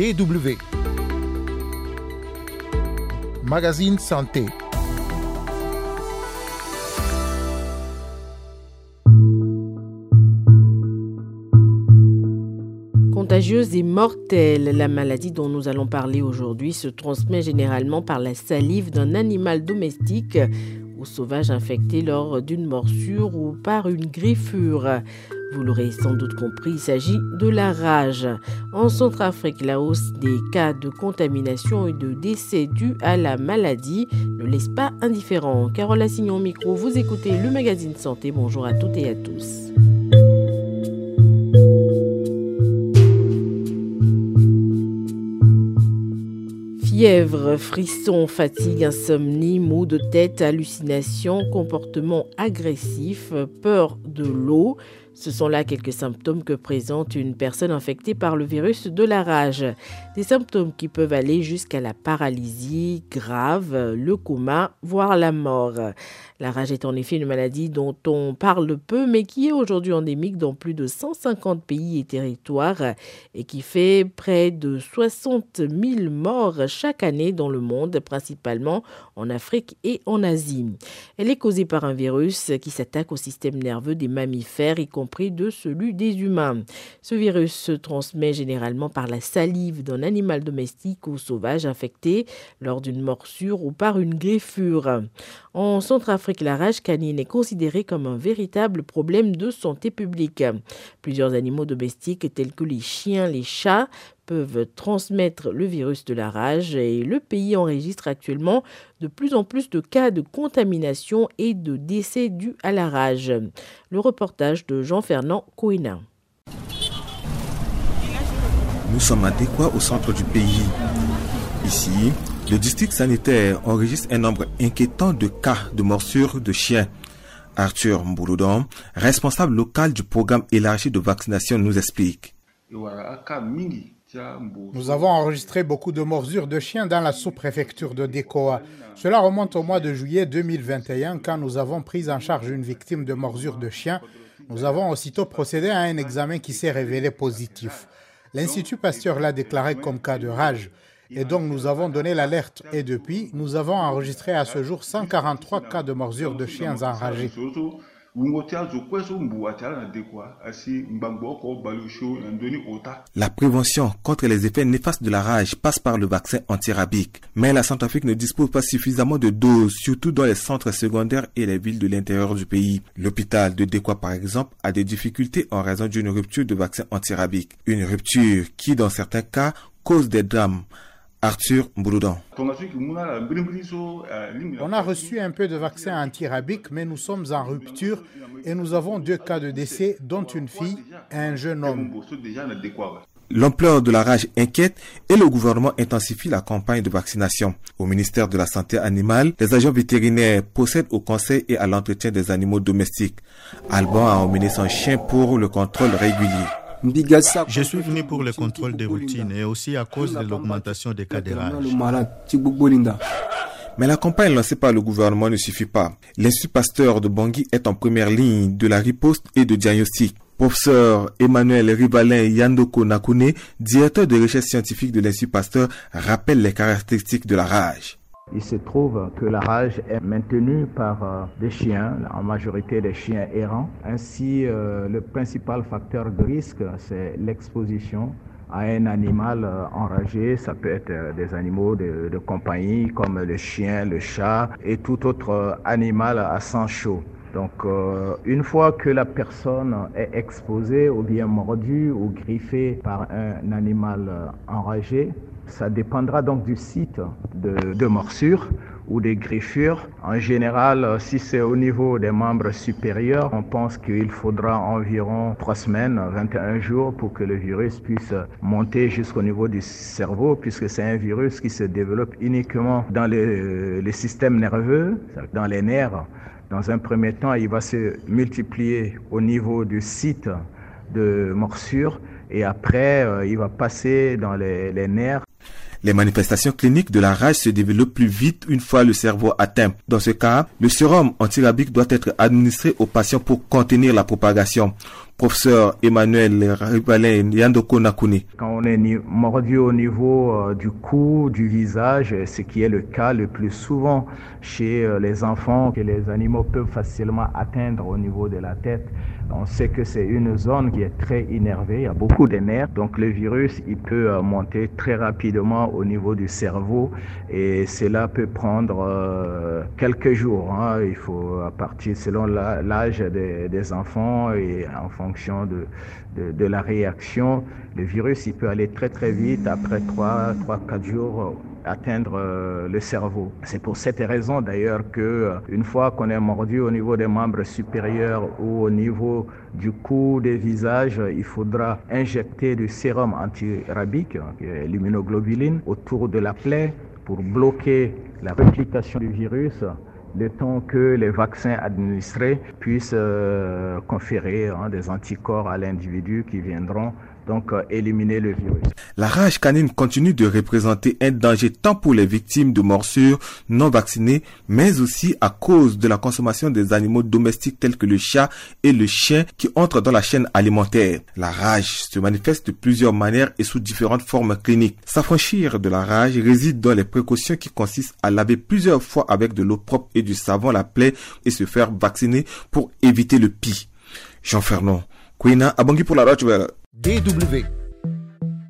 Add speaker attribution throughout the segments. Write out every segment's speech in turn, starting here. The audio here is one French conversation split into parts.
Speaker 1: DW. Magazine Santé.
Speaker 2: Contagieuse et mortelle, la maladie dont nous allons parler aujourd'hui se transmet généralement par la salive d'un animal domestique ou sauvage infecté lors d'une morsure ou par une griffure. Vous l'aurez sans doute compris, il s'agit de la rage. En Centrafrique, la hausse des cas de contamination et de décès dus à la maladie ne laisse pas indifférent. Carole Assignon au micro, vous écoutez le magazine Santé. Bonjour à toutes et à tous. Fièvre, frissons, fatigue, insomnie, maux de tête, hallucinations, comportement agressif, peur de l'eau, ce sont là quelques symptômes que présente une personne infectée par le virus de la rage. Des symptômes qui peuvent aller jusqu'à la paralysie grave, le coma, voire la mort. La rage est en effet une maladie dont on parle peu, mais qui est aujourd'hui endémique dans plus de 150 pays et territoires et qui fait près de 60 000 morts chaque année dans le monde, principalement en Afrique et en Asie. Elle est causée par un virus qui s'attaque au système nerveux des mammifères, y compris de celui des humains. Ce virus se transmet généralement par la salive d'un animal domestique ou sauvage infecté lors d'une morsure ou par une griffure. En Centrafrique, la rage canine est considérée comme un véritable problème de santé publique. Plusieurs animaux domestiques tels que les chiens, les chats peuvent transmettre le virus de la rage et le pays enregistre actuellement de plus en plus de cas de contamination et de décès dus à la rage. Le reportage de Jean-Fernand Kouina.
Speaker 3: Nous sommes adéquats au centre du pays. Ici, le district sanitaire enregistre un nombre inquiétant de cas de morsures de chiens. Arthur Mbouloudon, responsable local du programme élargi de vaccination, nous explique.
Speaker 4: Nous avons enregistré beaucoup de morsures de chiens dans la sous-préfecture de Dekoa. Cela remonte au mois de juillet 2021 quand nous avons pris en charge une victime de morsure de chien. Nous avons aussitôt procédé à un examen qui s'est révélé positif. L'Institut Pasteur l'a déclaré comme cas de rage. Et donc nous avons donné l'alerte et depuis, nous avons enregistré à ce jour 143 cas de morsure de chiens enragés.
Speaker 3: La prévention contre les effets néfastes de la rage passe par le vaccin antirabique. Mais la Centrafrique ne dispose pas suffisamment de doses, surtout dans les centres secondaires et les villes de l'intérieur du pays. L'hôpital de Dekwa, par exemple, a des difficultés en raison d'une rupture de vaccin antirabique. Une rupture qui, dans certains cas, cause des drames. Arthur Mbouloudan.
Speaker 4: On a reçu un peu de vaccin antirabique, mais nous sommes en rupture et nous avons deux cas de décès, dont une fille et un jeune homme.
Speaker 3: L'ampleur de la rage inquiète et le gouvernement intensifie la campagne de vaccination. Au ministère de la Santé animale, les agents vétérinaires procèdent au conseil et à l'entretien des animaux domestiques. Alban a emmené son chien pour le contrôle régulier.
Speaker 5: Je suis venu pour le contrôle des routines et aussi à cause de l'augmentation des cas de rage.
Speaker 3: Mais la campagne lancée par le gouvernement ne suffit pas. L'Institut Pasteur de Bangui est en première ligne de la riposte et de diagnostic. Professeur Emmanuel Rivalin Yandoko Nakune, directeur de recherche scientifique de l'Institut Pasteur, rappelle les caractéristiques de la rage.
Speaker 6: Il se trouve que la rage est maintenue par euh, des chiens, en majorité des chiens errants. Ainsi, euh, le principal facteur de risque, c'est l'exposition à un animal euh, enragé. Ça peut être des animaux de, de, compagnie comme le chien, le chat et tout autre animal à sang chaud. Donc, une fois que la personne est exposée ou bien mordue ou griffée par un animal enragé, ça dépendra donc du site de, de morsure ou des griffures. En général, si c'est au niveau des membres supérieurs, on pense qu'il faudra environ 3 semaines, 21 jours pour que le virus puisse monter jusqu'au niveau du cerveau, puisque c'est un virus qui se développe uniquement dans les, les systèmes nerveux, dans les nerfs. Dans un premier temps, il va se multiplier au niveau du site de morsure et après, il va passer dans les, les nerfs
Speaker 3: Les manifestations cliniques de la rage se développent plus vite une fois le cerveau atteint. Dans ce cas, le sérum antirabique doit être administré aux patients pour contenir la propagation professeur Emmanuel Ribalin Yandoko Nakuni.
Speaker 6: Quand on est mordu au niveau euh, du cou, du visage, ce qui est le cas le plus souvent chez euh, les enfants que les animaux peuvent facilement atteindre au niveau de la tête, on sait que c'est une zone qui est très innervée, il y a beaucoup de nerfs, donc le virus il peut euh, monter très rapidement au niveau du cerveau et cela peut prendre euh, quelques jours. Hein. Il faut à partir selon l'âge des, enfants et en fonction de, de, la réaction, le virus il peut aller très très vite après 3 3 4 jours atteindre euh, le cerveau. C'est pour cette raison d'ailleurs que euh, une fois qu'on est mordu au niveau des membres supérieurs ou au niveau du cou, des visages, il faudra injecter du sérum antirabique, hein, l'immunoglobuline, autour de la plaie pour bloquer la réplication du virus le temps que les vaccins administrés puissent euh, conférer hein, des anticorps à l'individu qui viendront donc euh, éliminer le virus.
Speaker 3: La rage canine continue de représenter un danger tant pour les victimes de morsures non vaccinées, mais aussi à cause de la consommation des animaux domestiques tels que le chat et le chien qui entrent dans la chaîne alimentaire. La rage se manifeste de plusieurs manières et sous différentes formes cliniques. S'affranchir de la rage réside dans les précautions qui consistent à laver plusieurs fois avec de l'eau propre et du savon la plaie et se faire vacciner pour éviter le pis. Jean Fernand, Queen Abongi pour la Roche
Speaker 2: DW.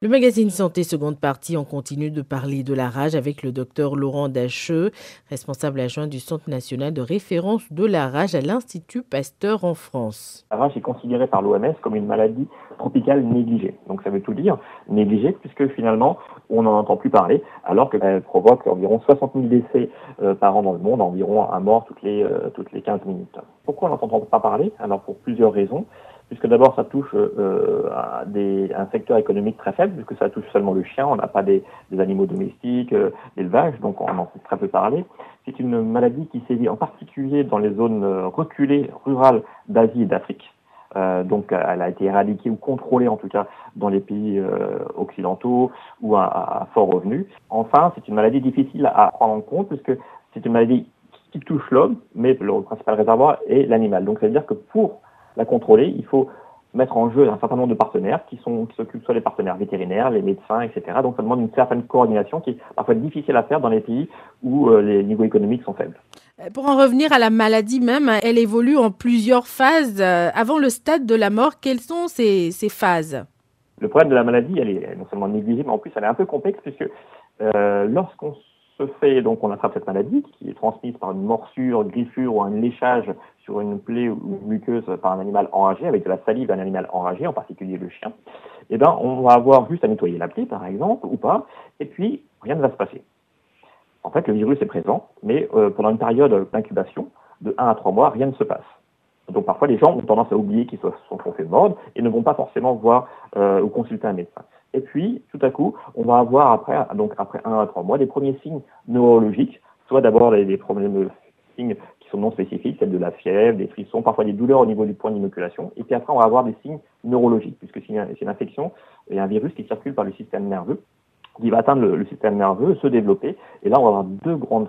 Speaker 2: Le magazine Santé seconde partie, on continue de parler de la rage avec le docteur Laurent Dacheux, responsable adjoint du Centre national de référence de la rage à l'Institut Pasteur en France.
Speaker 7: La rage est considérée par l'OMS comme une maladie tropicale négligée. Donc ça veut tout dire, négligée, puisque finalement on n'en entend plus parler, alors qu'elle provoque environ 60 000 décès euh, par an dans le monde, environ un mort toutes les, euh, toutes les 15 minutes. Pourquoi on n'entend pas parler? Alors pour plusieurs raisons puisque d'abord ça touche euh, des, un secteur économique très faible, puisque ça touche seulement le chien, on n'a pas des, animaux domestiques, euh, l'élevage, donc on en fait très peu parler. C'est une maladie qui sévit en particulier dans les zones euh, reculées, rurales d'Asie et d'Afrique. Euh, donc elle a été éradiquée ou contrôlée en tout cas dans les pays euh, occidentaux ou à, à, fort revenu. Enfin, c'est une maladie difficile à prendre en compte puisque c'est une maladie qui touche l'homme, mais le principal réservoir est l'animal. Donc ça veut dire que pour la contrôler, il faut mettre en jeu un certain nombre de partenaires qui sont qui s'occupent soit des partenaires vétérinaires, les médecins, etc. Donc ça demande une certaine coordination qui est parfois difficile à faire dans les pays où euh, les niveaux économiques sont faibles.
Speaker 2: Euh, pour en revenir à la maladie même, elle évolue en plusieurs phases. Euh, avant le stade de la mort, quelles sont ces, ces phases?
Speaker 7: Le problème de la maladie, elle est non seulement négligée, mais en plus elle est un peu complexe puisque euh, lorsqu'on fait, donc on attrape cette maladie qui est transmise par une morsure, griffure ou un léchage sur une plaie ou une muqueuse par un animal enragé, avec de la salive d'un animal enragé, en particulier le chien, eh ben, on va avoir juste à nettoyer la plaie, par exemple, ou pas, et puis rien ne va se passer. En fait, le virus est présent, mais euh, pendant une période d'incubation, de 1 à 3 mois, rien ne se passe. Donc parfois, les gens ont tendance à oublier qu'ils se sont fait mordre et ne vont pas forcément voir euh, ou consulter un médecin. Et puis, tout à coup, on va avoir après, donc après 1 à 3 mois, des premiers signes neurologiques, soit d'abord des, problèmes signes sont non spécifiques, celles de la fièvre, des frissons, parfois des douleurs au niveau du point d'inoculation. Et puis après, on va avoir des signes neurologiques, puisque c'est une, infection et un virus qui circule par le système nerveux, qui va atteindre le, système nerveux, se développer. Et là, on va avoir deux grandes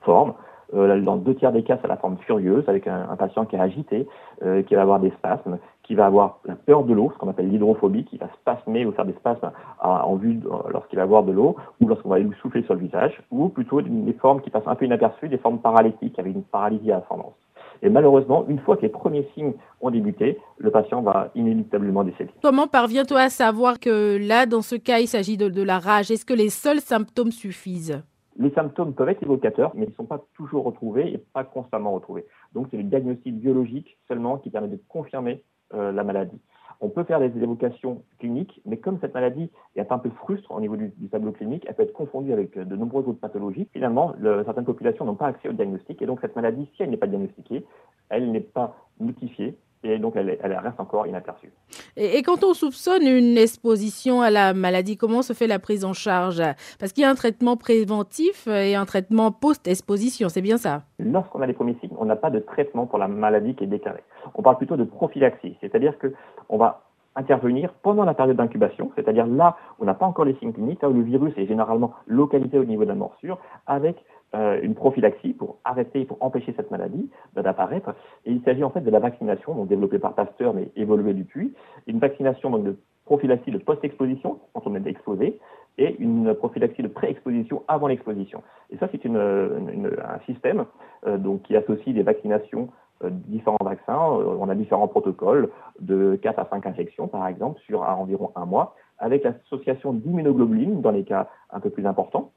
Speaker 7: formes. Euh, dans deux tiers des cas, c'est la forme furieuse, avec un, un patient qui est agité, euh, qui va avoir des spasmes, qui va avoir la peur de l'eau, ce qu'on appelle l'hydrophobie, qui va spasmer ou faire des spasmes en vue lorsqu'il va avoir de l'eau, ou lorsqu'on va lui souffler sur le visage, ou plutôt des formes qui passent un peu inaperçues, des formes paralytiques, avec une paralysie à ascendance. Et malheureusement, une fois que les premiers signes ont débuté, le patient va inéluctablement décéder.
Speaker 2: Comment parvient-on à savoir que là, dans ce cas, il s'agit de, de la rage? Est-ce que les seuls symptômes suffisent?
Speaker 7: Les symptômes peuvent être évocateurs, mais ils ne sont pas toujours retrouvés et pas constamment retrouvés. Donc c'est le diagnostic biologique seulement qui permet de confirmer euh, la maladie. On peut faire des évocations cliniques, mais comme cette maladie est un peu frustre au niveau du, tableau clinique, elle peut être confondue avec de nombreuses autres pathologies. Finalement, le, certaines populations n'ont pas accès au diagnostic, et donc cette maladie, si elle n'est pas diagnostiquée, elle n'est pas notifiée, et donc elle, elle, reste encore inaperçue.
Speaker 2: Et, et, quand on soupçonne une exposition à la maladie, comment se fait la prise en charge? Parce qu'il y a un traitement préventif et un traitement post-exposition, c'est bien ça?
Speaker 7: Lorsqu'on a les premiers signes, on n'a pas de traitement pour la maladie qui est déclarée. On parle plutôt de prophylaxie, c'est-à-dire qu'on va intervenir pendant la période d'incubation, c'est-à-dire là où on n'a pas encore les signes cliniques, là où le virus est généralement localisé au niveau de la morsure, avec euh, une prophylaxie pour arrêter, pour empêcher cette maladie d'apparaître. Et il s'agit en fait de la vaccination, donc développée par Pasteur mais évoluée depuis, une vaccination donc de prophylaxie de post-exposition, quand on est exposé, et une prophylaxie de pré-exposition avant l'exposition. Et ça, c'est un système euh, donc, qui associe des vaccinations euh, différents vaccins. Euh, on a différents protocoles de 4 à 5 injections, par exemple, sur environ un mois, avec l'association d'immunoglobuline dans les cas un peu plus importants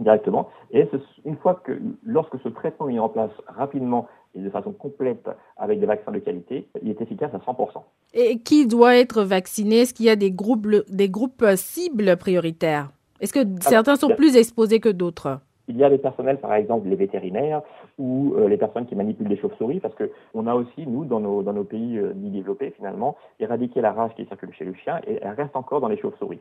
Speaker 7: directement. Et une fois que, lorsque ce traitement est mis en place rapidement et de façon complète avec des vaccins de qualité, il est efficace à 100%.
Speaker 2: Et qui doit être vacciné? Est-ce qu'il y a des groupes, des groupes cibles prioritaires? Est-ce que certains sont plus exposés que d'autres?
Speaker 7: Il y a des personnels, par exemple les vétérinaires ou euh, les personnes qui manipulent les chauves-souris, parce qu'on a aussi, nous, dans nos, dans nos pays euh, développés, finalement, éradiqué la rage qui circule chez le chien et elle reste encore dans les chauves-souris.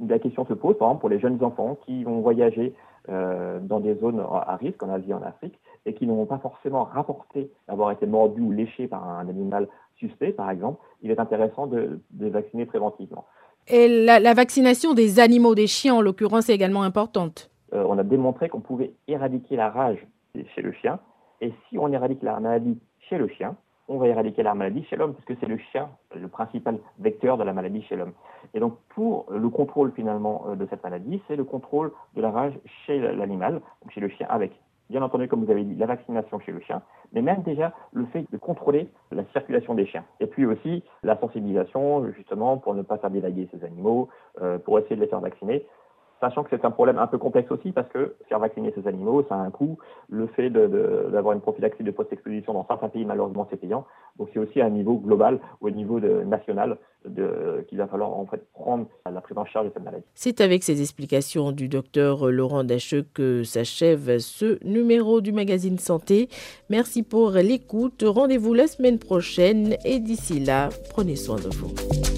Speaker 7: La question se pose, par exemple, pour les jeunes enfants qui vont voyager euh, dans des zones à risque, en Asie, en Afrique, et qui n'ont pas forcément rapporté avoir été mordus ou léchés par un animal suspect, par exemple, il est intéressant de, de vacciner préventivement.
Speaker 2: Et la, la vaccination des animaux, des chiens en l'occurrence, est également importante
Speaker 7: euh, on a démontré qu'on pouvait éradiquer la rage chez le chien. Et si on éradique la maladie chez le chien, on va éradiquer la maladie chez l'homme, puisque c'est le chien le principal vecteur de la maladie chez l'homme. Et donc, pour le contrôle finalement euh, de cette maladie, c'est le contrôle de la rage chez l'animal, chez le chien, avec, bien entendu, comme vous avez dit, la vaccination chez le chien, mais même déjà le fait de contrôler la circulation des chiens. Et puis aussi la sensibilisation, justement, pour ne pas faire délaguer ces animaux, euh, pour essayer de les faire vacciner sachant que c'est un problème un peu complexe aussi parce que faire vacciner ces animaux, ça a un coût. Le fait d'avoir une prophylaxie de post-exposition dans certains pays, malheureusement, c'est payant. Donc c'est aussi à un niveau global ou au niveau national qu'il va falloir en fait prendre la prise en charge de cette maladie.
Speaker 2: C'est avec ces explications du docteur Laurent Dacheux que s'achève ce numéro du magazine Santé. Merci pour l'écoute. Rendez-vous la semaine prochaine et d'ici là, prenez soin de vous.